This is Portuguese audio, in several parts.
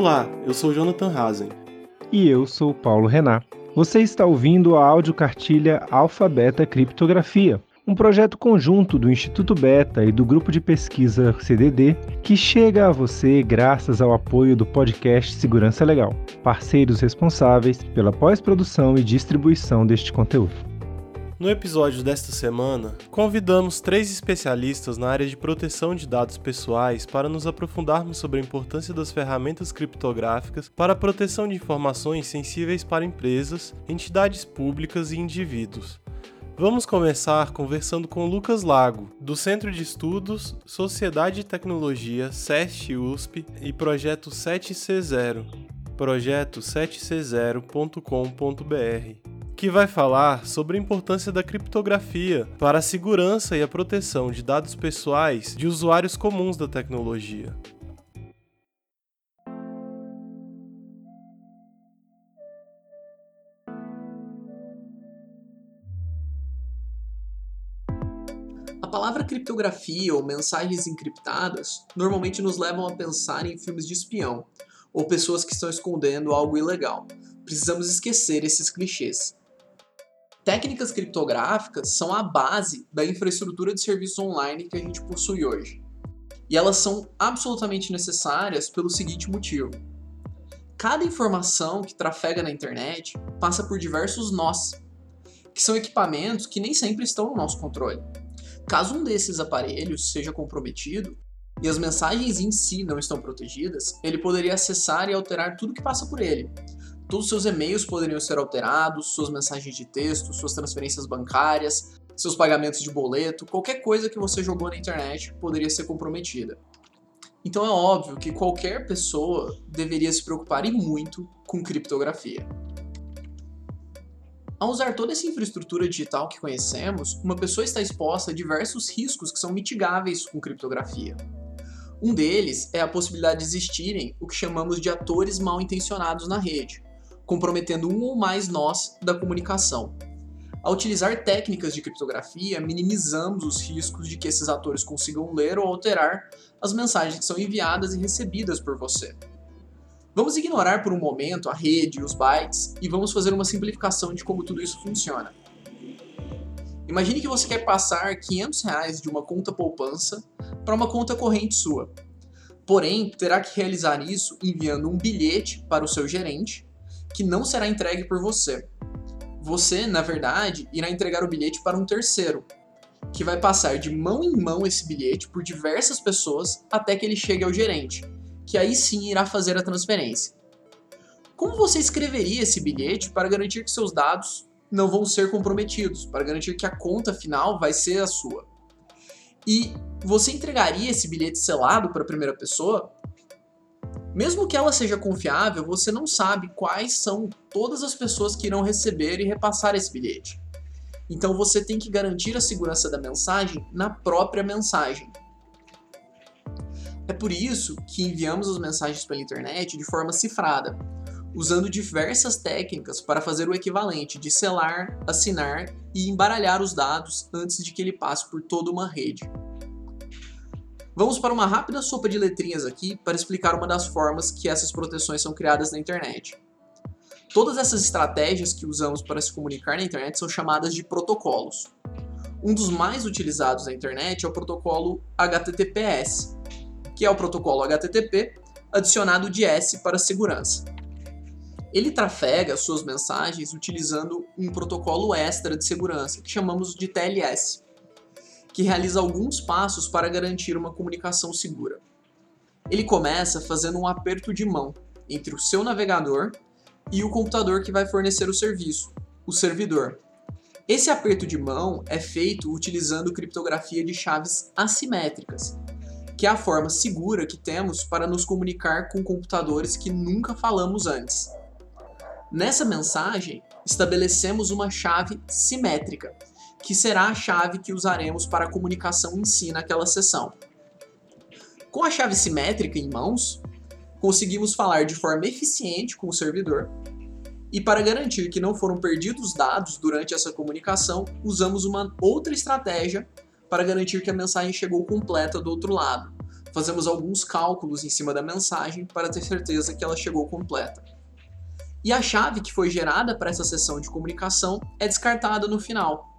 Olá, eu sou Jonathan Hazen. E eu sou Paulo Renan. Você está ouvindo a audiocartilha Alfabeta Criptografia, um projeto conjunto do Instituto Beta e do grupo de pesquisa CDD que chega a você graças ao apoio do podcast Segurança Legal, parceiros responsáveis pela pós-produção e distribuição deste conteúdo. No episódio desta semana, convidamos três especialistas na área de proteção de dados pessoais para nos aprofundarmos sobre a importância das ferramentas criptográficas para a proteção de informações sensíveis para empresas, entidades públicas e indivíduos. Vamos começar conversando com Lucas Lago, do Centro de Estudos Sociedade e Tecnologia SEST USP e Projeto 7C0, projeto 7c0.com.br que vai falar sobre a importância da criptografia para a segurança e a proteção de dados pessoais de usuários comuns da tecnologia. A palavra criptografia ou mensagens encriptadas normalmente nos levam a pensar em filmes de espião ou pessoas que estão escondendo algo ilegal. Precisamos esquecer esses clichês. Técnicas criptográficas são a base da infraestrutura de serviços online que a gente possui hoje. E elas são absolutamente necessárias pelo seguinte motivo: cada informação que trafega na internet passa por diversos nós, que são equipamentos que nem sempre estão no nosso controle. Caso um desses aparelhos seja comprometido e as mensagens em si não estão protegidas, ele poderia acessar e alterar tudo que passa por ele, Todos os seus e-mails poderiam ser alterados, suas mensagens de texto, suas transferências bancárias, seus pagamentos de boleto, qualquer coisa que você jogou na internet poderia ser comprometida. Então é óbvio que qualquer pessoa deveria se preocupar e muito com criptografia. Ao usar toda essa infraestrutura digital que conhecemos, uma pessoa está exposta a diversos riscos que são mitigáveis com criptografia. Um deles é a possibilidade de existirem o que chamamos de atores mal intencionados na rede, comprometendo um ou mais nós da comunicação. Ao utilizar técnicas de criptografia, minimizamos os riscos de que esses atores consigam ler ou alterar as mensagens que são enviadas e recebidas por você. Vamos ignorar por um momento a rede e os bytes e vamos fazer uma simplificação de como tudo isso funciona. Imagine que você quer passar 500 reais de uma conta poupança para uma conta corrente sua. Porém, terá que realizar isso enviando um bilhete para o seu gerente que não será entregue por você. Você, na verdade, irá entregar o bilhete para um terceiro, que vai passar de mão em mão esse bilhete por diversas pessoas até que ele chegue ao gerente, que aí sim irá fazer a transferência. Como você escreveria esse bilhete para garantir que seus dados não vão ser comprometidos, para garantir que a conta final vai ser a sua? E você entregaria esse bilhete selado para a primeira pessoa mesmo que ela seja confiável, você não sabe quais são todas as pessoas que irão receber e repassar esse bilhete. Então você tem que garantir a segurança da mensagem na própria mensagem. É por isso que enviamos as mensagens pela internet de forma cifrada, usando diversas técnicas para fazer o equivalente de selar, assinar e embaralhar os dados antes de que ele passe por toda uma rede. Vamos para uma rápida sopa de letrinhas aqui para explicar uma das formas que essas proteções são criadas na internet. Todas essas estratégias que usamos para se comunicar na internet são chamadas de protocolos. Um dos mais utilizados na internet é o protocolo HTTPS, que é o protocolo HTTP adicionado de S para segurança. Ele trafega suas mensagens utilizando um protocolo extra de segurança, que chamamos de TLS que realiza alguns passos para garantir uma comunicação segura. Ele começa fazendo um aperto de mão entre o seu navegador e o computador que vai fornecer o serviço, o servidor. Esse aperto de mão é feito utilizando criptografia de chaves assimétricas, que é a forma segura que temos para nos comunicar com computadores que nunca falamos antes. Nessa mensagem, estabelecemos uma chave simétrica, que será a chave que usaremos para a comunicação em si naquela sessão. Com a chave simétrica em mãos, conseguimos falar de forma eficiente com o servidor, e para garantir que não foram perdidos dados durante essa comunicação, usamos uma outra estratégia para garantir que a mensagem chegou completa do outro lado, fazemos alguns cálculos em cima da mensagem para ter certeza que ela chegou completa. E a chave que foi gerada para essa sessão de comunicação é descartada no final.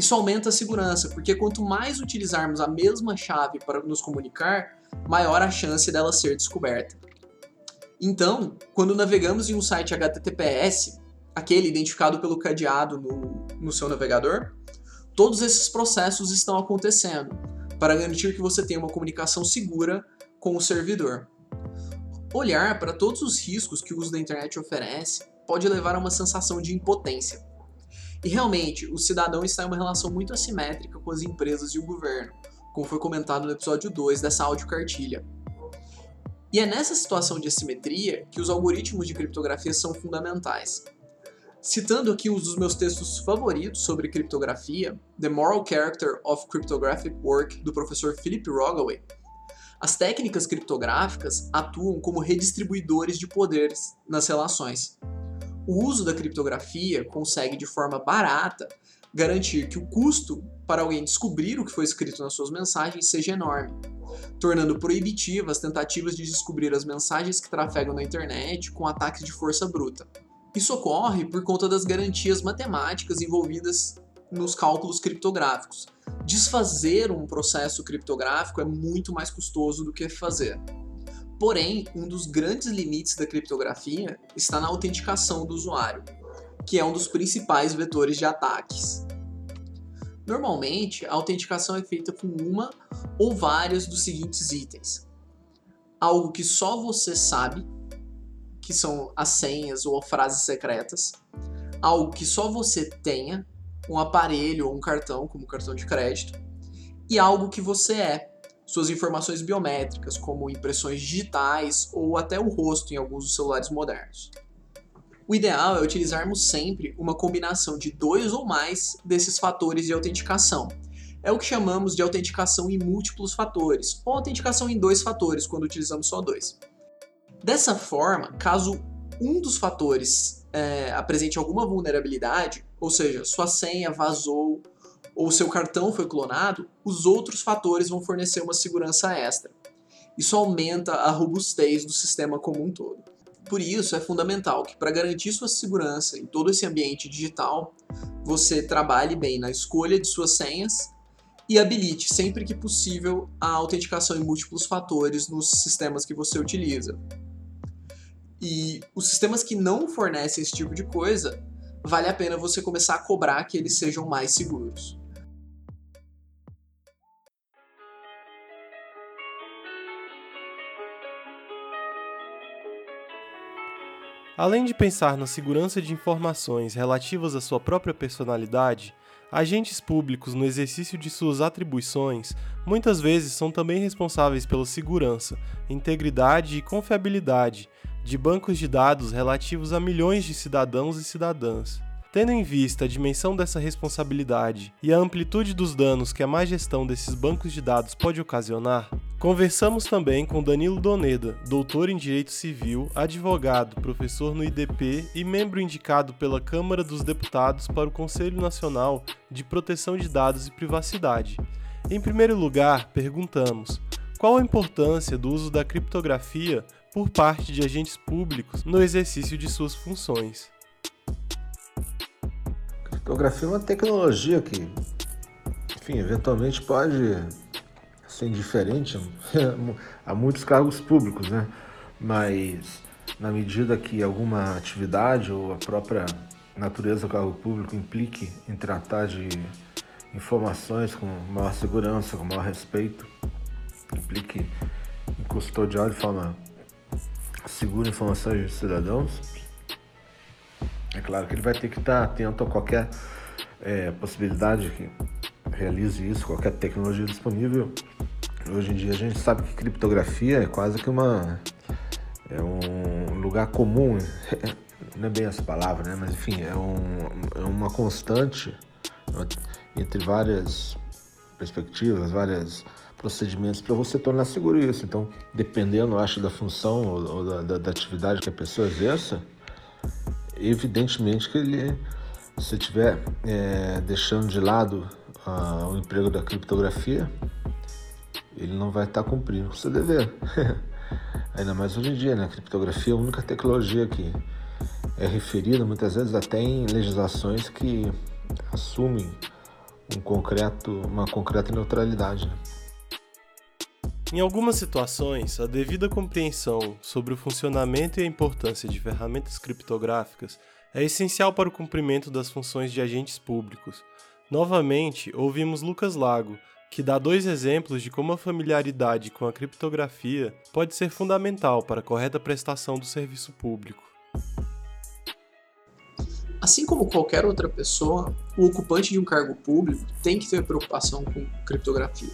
Isso aumenta a segurança, porque quanto mais utilizarmos a mesma chave para nos comunicar, maior a chance dela ser descoberta. Então, quando navegamos em um site HTTPS, aquele identificado pelo cadeado no, no seu navegador, todos esses processos estão acontecendo para garantir que você tenha uma comunicação segura com o servidor. Olhar para todos os riscos que o uso da internet oferece pode levar a uma sensação de impotência. E realmente, o cidadão está em uma relação muito assimétrica com as empresas e o governo, como foi comentado no episódio 2 dessa audiocartilha. E é nessa situação de assimetria que os algoritmos de criptografia são fundamentais. Citando aqui um dos meus textos favoritos sobre criptografia, The Moral Character of Cryptographic Work, do professor Philip Rogaway, as técnicas criptográficas atuam como redistribuidores de poderes nas relações. O uso da criptografia consegue, de forma barata, garantir que o custo para alguém descobrir o que foi escrito nas suas mensagens seja enorme, tornando proibitivas tentativas de descobrir as mensagens que trafegam na internet com ataques de força bruta. Isso ocorre por conta das garantias matemáticas envolvidas nos cálculos criptográficos. Desfazer um processo criptográfico é muito mais custoso do que fazer. Porém, um dos grandes limites da criptografia está na autenticação do usuário, que é um dos principais vetores de ataques. Normalmente, a autenticação é feita com uma ou vários dos seguintes itens: algo que só você sabe que são as senhas ou frases secretas, algo que só você tenha, um aparelho ou um cartão, como cartão de crédito, e algo que você é, suas informações biométricas, como impressões digitais ou até o rosto em alguns dos celulares modernos. O ideal é utilizarmos sempre uma combinação de dois ou mais desses fatores de autenticação. É o que chamamos de autenticação em múltiplos fatores, ou autenticação em dois fatores, quando utilizamos só dois. Dessa forma, caso um dos fatores é, apresente alguma vulnerabilidade, ou seja, sua senha vazou ou seu cartão foi clonado, os outros fatores vão fornecer uma segurança extra. Isso aumenta a robustez do sistema como um todo. Por isso, é fundamental que, para garantir sua segurança em todo esse ambiente digital, você trabalhe bem na escolha de suas senhas e habilite sempre que possível a autenticação em múltiplos fatores nos sistemas que você utiliza. E os sistemas que não fornecem esse tipo de coisa, vale a pena você começar a cobrar que eles sejam mais seguros. Além de pensar na segurança de informações relativas à sua própria personalidade, agentes públicos, no exercício de suas atribuições, muitas vezes são também responsáveis pela segurança, integridade e confiabilidade de bancos de dados relativos a milhões de cidadãos e cidadãs. Tendo em vista a dimensão dessa responsabilidade e a amplitude dos danos que a má gestão desses bancos de dados pode ocasionar, conversamos também com Danilo Doneda, doutor em Direito Civil, advogado, professor no IDP e membro indicado pela Câmara dos Deputados para o Conselho Nacional de Proteção de Dados e Privacidade. Em primeiro lugar, perguntamos: qual a importância do uso da criptografia por parte de agentes públicos no exercício de suas funções. Criptografia é uma tecnologia que, enfim, eventualmente pode ser indiferente a muitos cargos públicos, né? Mas na medida que alguma atividade ou a própria natureza do cargo público implique em tratar de informações com maior segurança, com maior respeito, implique em custodiar de forma segura informações dos cidadãos, é claro que ele vai ter que estar atento a qualquer é, possibilidade que realize isso, qualquer tecnologia disponível. Hoje em dia a gente sabe que criptografia é quase que uma é um lugar comum, não é bem essa palavra, né? Mas enfim, é, um, é uma constante entre várias perspectivas, várias procedimentos para você tornar seguro isso. Então, dependendo, acho, da função ou, ou da, da, da, atividade que a pessoa exerça, evidentemente que ele, se estiver é, deixando de lado uh, o emprego da criptografia, ele não vai estar tá cumprindo o seu dever. Ainda mais hoje em dia, né? A criptografia é a única tecnologia que é referida muitas vezes até em legislações que assumem um concreto, uma concreta neutralidade. Né? Em algumas situações, a devida compreensão sobre o funcionamento e a importância de ferramentas criptográficas é essencial para o cumprimento das funções de agentes públicos. Novamente, ouvimos Lucas Lago, que dá dois exemplos de como a familiaridade com a criptografia pode ser fundamental para a correta prestação do serviço público. Assim como qualquer outra pessoa, o ocupante de um cargo público tem que ter preocupação com criptografia.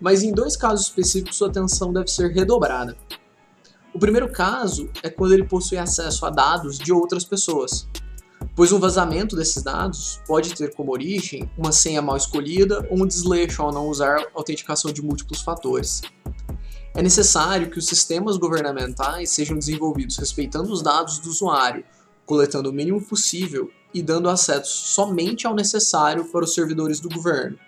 Mas em dois casos específicos sua atenção deve ser redobrada. O primeiro caso é quando ele possui acesso a dados de outras pessoas, pois um vazamento desses dados pode ter como origem uma senha mal escolhida ou um desleixo ao não usar autenticação de múltiplos fatores. É necessário que os sistemas governamentais sejam desenvolvidos respeitando os dados do usuário, coletando o mínimo possível e dando acesso somente ao necessário para os servidores do governo.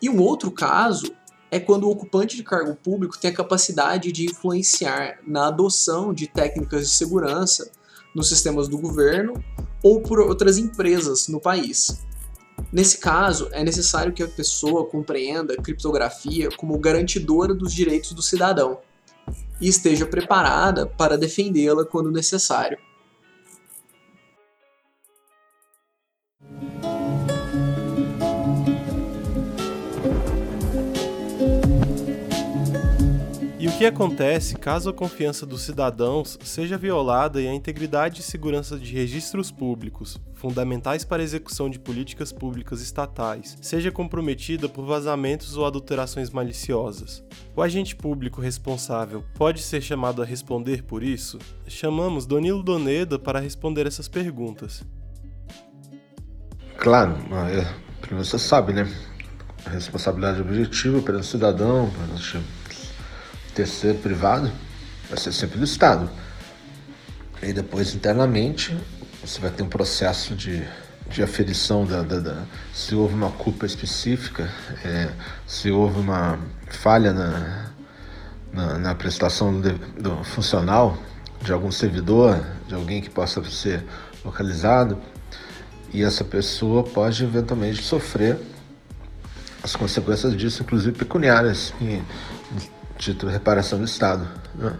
E um outro caso é quando o ocupante de cargo público tem a capacidade de influenciar na adoção de técnicas de segurança nos sistemas do governo ou por outras empresas no país. Nesse caso, é necessário que a pessoa compreenda a criptografia como garantidora dos direitos do cidadão e esteja preparada para defendê-la quando necessário. Acontece caso a confiança dos cidadãos seja violada e a integridade e segurança de registros públicos, fundamentais para a execução de políticas públicas estatais, seja comprometida por vazamentos ou adulterações maliciosas? O agente público responsável pode ser chamado a responder por isso? Chamamos Donilo Doneda para responder essas perguntas. Claro, é, você sabe, né? Responsabilidade objetiva perante o cidadão, perante terceiro privado vai ser sempre do Estado. E depois, internamente, você vai ter um processo de, de aferição da, da, da se houve uma culpa específica, é, se houve uma falha na, na, na prestação do, do, funcional de algum servidor, de alguém que possa ser localizado, e essa pessoa pode eventualmente sofrer as consequências disso, inclusive pecuniárias, em, título reparação do Estado. Né?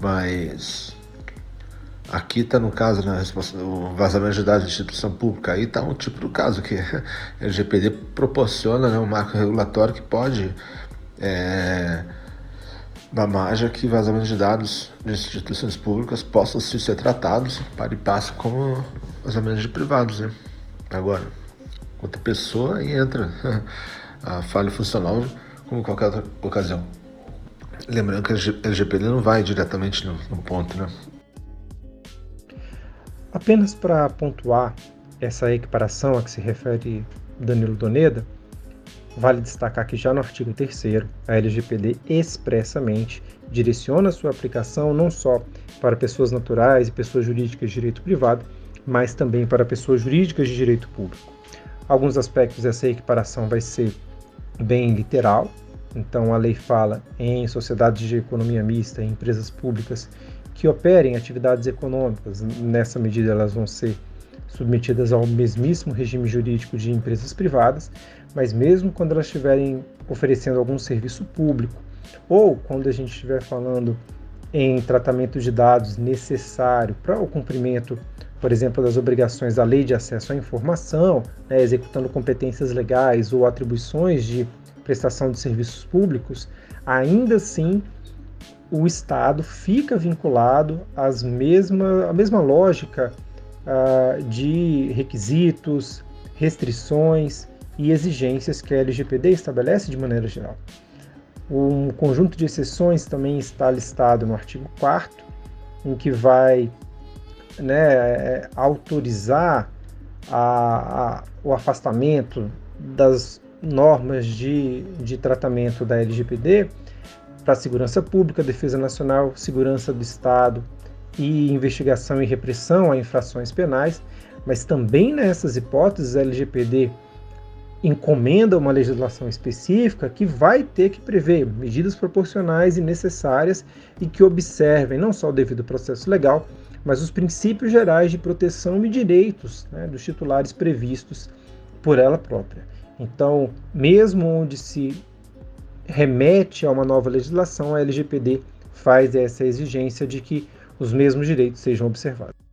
Mas aqui está no caso, né, o vazamento de dados de instituição pública, aí está um tipo do caso que a LGPD proporciona né, um marco regulatório que pode é, da margem que vazamento de dados de instituições públicas possam ser tratados para e passo como vazamentos de privados. Né? Agora, outra pessoa aí entra a falha funcional como qualquer outra ocasião. Lembrando que a LGPD não vai diretamente no, no ponto, né? Apenas para pontuar essa equiparação a que se refere Danilo Doneda, vale destacar que já no artigo 3 a LGPD expressamente direciona sua aplicação não só para pessoas naturais e pessoas jurídicas de direito privado, mas também para pessoas jurídicas de direito público. Alguns aspectos dessa equiparação vai ser bem literal, então, a lei fala em sociedades de economia mista, em empresas públicas que operem atividades econômicas. Nessa medida, elas vão ser submetidas ao mesmíssimo regime jurídico de empresas privadas, mas mesmo quando elas estiverem oferecendo algum serviço público, ou quando a gente estiver falando em tratamento de dados necessário para o cumprimento, por exemplo, das obrigações da lei de acesso à informação, né, executando competências legais ou atribuições de prestação de serviços públicos, ainda assim o Estado fica vinculado às mesma, à mesma lógica uh, de requisitos, restrições e exigências que a LGPD estabelece de maneira geral. Um conjunto de exceções também está listado no artigo 4 em que vai né, é, autorizar a, a, o afastamento das normas de, de tratamento da LGPD para segurança pública, defesa nacional, segurança do Estado e investigação e repressão a infrações penais, mas também nessas hipóteses a LGPD encomenda uma legislação específica que vai ter que prever medidas proporcionais e necessárias e que observem não só o devido processo legal, mas os princípios gerais de proteção e direitos né, dos titulares previstos por ela própria. Então, mesmo onde se remete a uma nova legislação, a LGPD faz essa exigência de que os mesmos direitos sejam observados.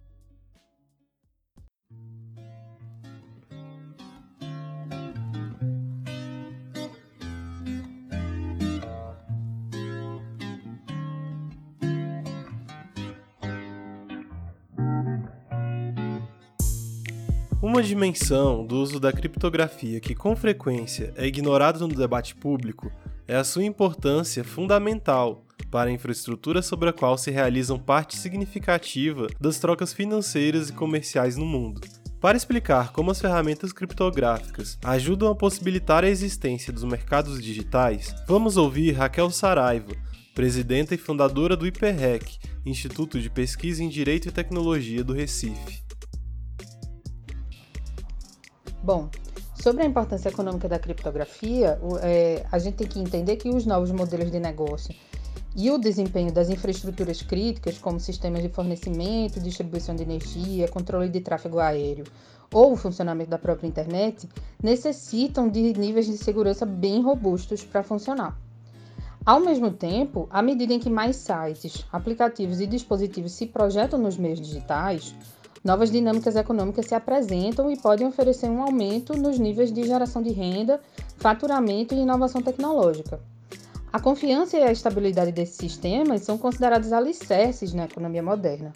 Uma dimensão do uso da criptografia que com frequência é ignorada no debate público é a sua importância fundamental para a infraestrutura sobre a qual se realizam parte significativa das trocas financeiras e comerciais no mundo. Para explicar como as ferramentas criptográficas ajudam a possibilitar a existência dos mercados digitais, vamos ouvir Raquel Saraiva, presidenta e fundadora do IPREC, Instituto de Pesquisa em Direito e Tecnologia do Recife. Bom, sobre a importância econômica da criptografia, é, a gente tem que entender que os novos modelos de negócio e o desempenho das infraestruturas críticas, como sistemas de fornecimento, distribuição de energia, controle de tráfego aéreo ou o funcionamento da própria internet, necessitam de níveis de segurança bem robustos para funcionar. Ao mesmo tempo, à medida em que mais sites, aplicativos e dispositivos se projetam nos meios digitais, novas dinâmicas econômicas se apresentam e podem oferecer um aumento nos níveis de geração de renda, faturamento e inovação tecnológica. A confiança e a estabilidade desses sistemas são considerados alicerces na economia moderna.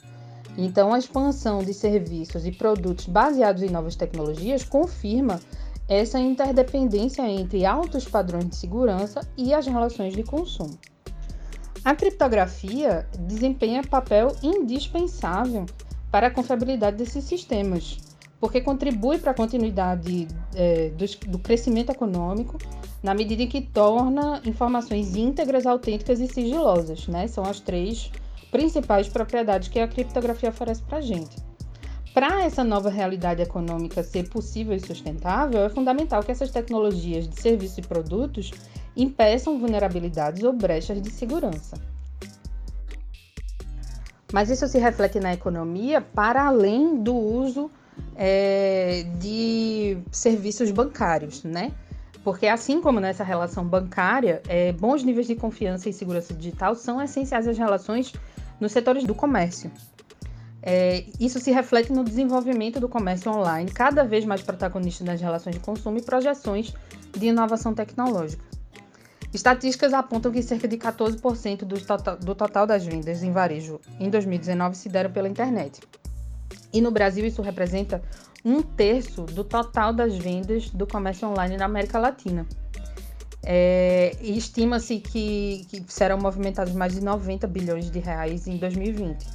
Então, a expansão de serviços e produtos baseados em novas tecnologias confirma essa interdependência entre altos padrões de segurança e as relações de consumo. A criptografia desempenha papel indispensável para a confiabilidade desses sistemas, porque contribui para a continuidade é, do, do, crescimento econômico na medida em que torna informações íntegras, autênticas e sigilosas. Né? São as três principais propriedades que a criptografia oferece para a gente. Para essa nova realidade econômica ser possível e sustentável, é fundamental que essas tecnologias de serviços e produtos impeçam vulnerabilidades ou brechas de segurança. Mas isso se reflete na economia para além do uso é, de serviços bancários, né? Porque assim como nessa relação bancária, é, bons níveis de confiança e segurança digital são essenciais às relações nos setores do comércio. É, isso se reflete no desenvolvimento do comércio online, cada vez mais protagonista nas relações de consumo e projeções de inovação tecnológica. Estatísticas apontam que cerca de 14% do total, do total das vendas em varejo em 2019 se deram pela internet. E no Brasil isso representa um terço do total das vendas do comércio online na América Latina. É, Estima-se que, que, serão movimentados mais de 90 bilhões de reais em 2020.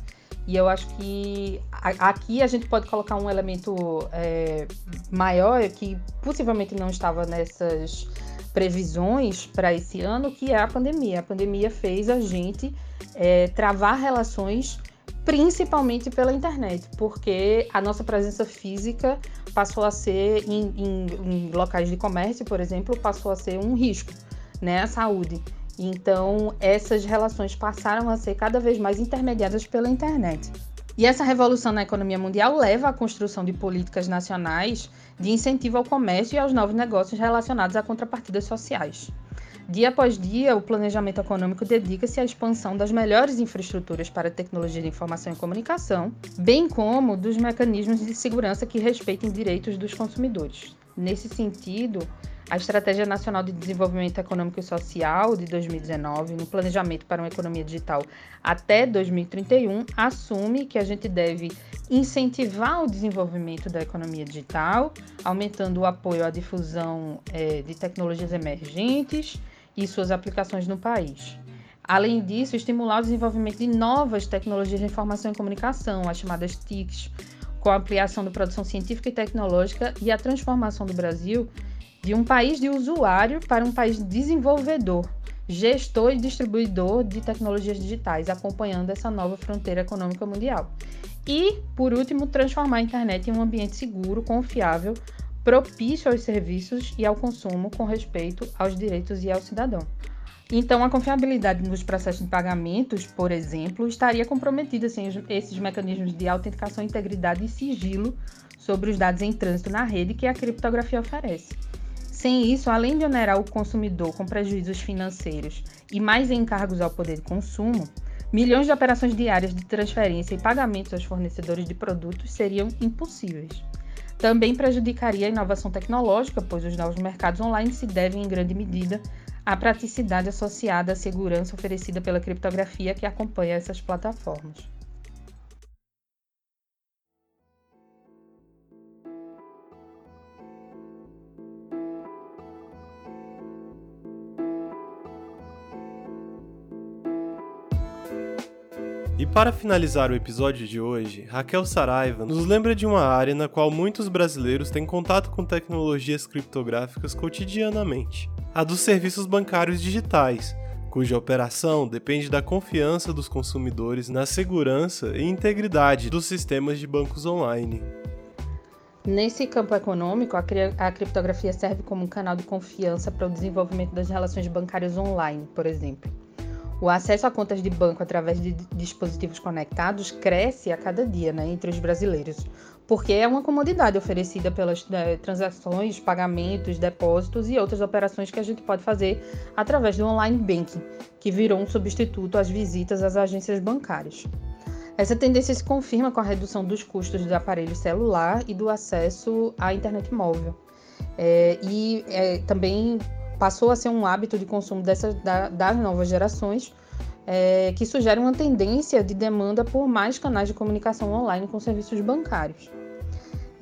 E eu acho que a, aqui a gente pode colocar um elemento é, maior que possivelmente não estava nessas previsões para esse ano, que é a pandemia. A pandemia fez a gente é, travar relações principalmente pela internet, porque a nossa presença física passou a ser em, em, em locais de comércio, por exemplo, passou a ser um risco, né, à saúde. Então, essas relações passaram a ser cada vez mais intermediadas pela internet. E essa revolução na economia mundial leva à construção de políticas nacionais de incentivo ao comércio e aos novos negócios relacionados a contrapartidas sociais. Dia após dia, o planejamento econômico dedica-se à expansão das melhores infraestruturas para tecnologia de informação e comunicação, bem como dos mecanismos de segurança que respeitem direitos dos consumidores. Nesse sentido, a Estratégia Nacional de Desenvolvimento Econômico e Social de 2019, no Planejamento para uma Economia Digital até 2031, assume que a gente deve incentivar o desenvolvimento da economia digital, aumentando o apoio à difusão é, de tecnologias emergentes e suas aplicações no país. Além disso, estimular o desenvolvimento de novas tecnologias de informação e comunicação, as chamadas TICs, com a ampliação da produção científica e tecnológica e a transformação do Brasil de um país de usuário para um país desenvolvedor, gestor e distribuidor de tecnologias digitais, acompanhando essa nova fronteira econômica mundial. E, por último, transformar a internet em um ambiente seguro, confiável propício aos serviços e ao consumo com respeito aos direitos e ao cidadão. Então, a confiabilidade nos processos de pagamentos, por exemplo, estaria comprometida sem esses mecanismos de autenticação, integridade e sigilo sobre os dados em trânsito na rede que a criptografia oferece. Sem isso, além de onerar o consumidor com prejuízos financeiros e mais encargos ao poder de consumo, milhões de operações diárias de transferência e pagamentos aos fornecedores de produtos seriam impossíveis. Também prejudicaria a inovação tecnológica, pois os novos mercados online se devem, em grande medida, à praticidade associada à segurança oferecida pela criptografia que acompanha essas plataformas. E para finalizar o episódio de hoje, Raquel Saraiva nos lembra de uma área na qual muitos brasileiros têm contato com tecnologias criptográficas cotidianamente, a dos serviços bancários digitais, cuja operação depende da confiança dos consumidores na segurança e integridade dos sistemas de bancos online. Nesse campo econômico, a, a criptografia serve como um canal de confiança para o desenvolvimento das relações bancárias online, por exemplo. O acesso a contas de banco através de dispositivos conectados cresce a cada dia né, entre os brasileiros, porque é uma comodidade oferecida pelas né, transações, pagamentos, depósitos e outras operações que a gente pode fazer através do online banking, que virou um substituto às visitas às agências bancárias. Essa tendência se confirma com a redução dos custos do aparelho celular e do acesso à internet móvel. É, e é, também passou a ser um hábito de consumo dessas, da, das novas gerações, é, que sugere uma tendência de demanda por mais canais de comunicação online com serviços bancários.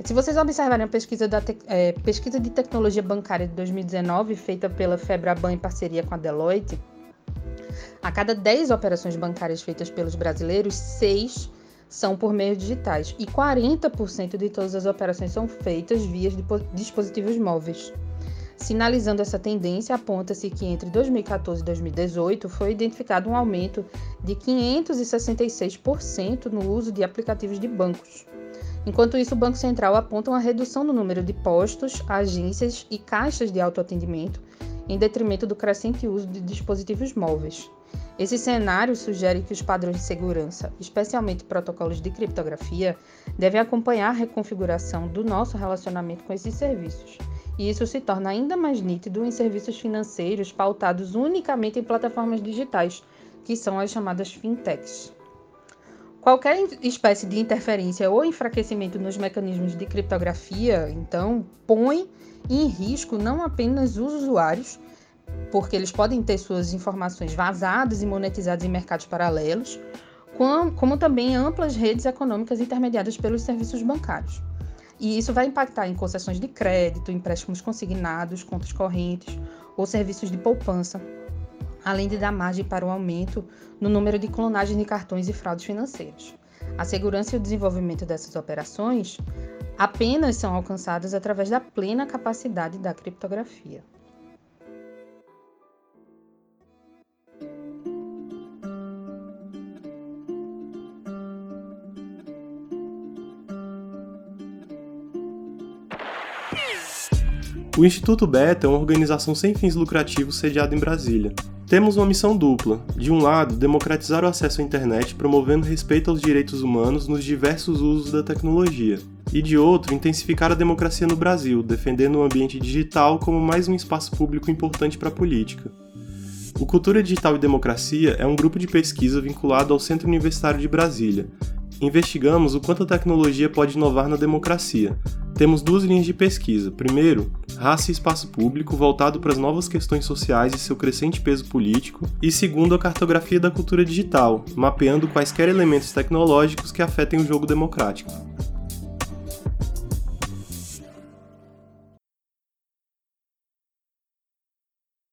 Se vocês observarem a pesquisa, da te, é, pesquisa de tecnologia bancária de 2019, feita pela Febraban em parceria com a Deloitte, a cada 10 operações bancárias feitas pelos brasileiros, 6 são por meios digitais e 40% de todas as operações são feitas via dispositivos móveis. Sinalizando essa tendência, aponta-se que entre 2014 e 2018 foi identificado um aumento de 566% no uso de aplicativos de bancos. Enquanto isso, o Banco Central aponta uma redução no número de postos, agências e caixas de autoatendimento, em detrimento do crescente uso de dispositivos móveis. Esse cenário sugere que os padrões de segurança, especialmente protocolos de criptografia, devem acompanhar a reconfiguração do nosso relacionamento com esses serviços e isso se torna ainda mais nítido em serviços financeiros pautados unicamente em plataformas digitais, que são as chamadas fintechs. Qualquer espécie de interferência ou enfraquecimento nos mecanismos de criptografia, então, põe em risco não apenas os usuários, porque eles podem ter suas informações vazadas e monetizadas em mercados paralelos, como também amplas redes econômicas intermediadas pelos serviços bancários. E isso vai impactar em concessões de crédito, empréstimos consignados, contas correntes ou serviços de poupança, além de dar margem para o aumento no número de clonagens de cartões e fraudes financeiras. A segurança e o desenvolvimento dessas operações apenas são alcançadas através da plena capacidade da criptografia. O Instituto Beta é uma organização sem fins lucrativos sediada em Brasília. Temos uma missão dupla: de um lado, democratizar o acesso à internet promovendo respeito aos direitos humanos nos diversos usos da tecnologia, e de outro, intensificar a democracia no Brasil, defendendo o ambiente digital como mais um espaço público importante para a política. O Cultura Digital e Democracia é um grupo de pesquisa vinculado ao Centro Universitário de Brasília, investigamos o quanto a tecnologia pode inovar na democracia. Temos duas linhas de pesquisa. Primeiro, raça e espaço público, voltado para as novas questões sociais e seu crescente peso político. E segundo, a cartografia da cultura digital, mapeando quaisquer elementos tecnológicos que afetem o jogo democrático.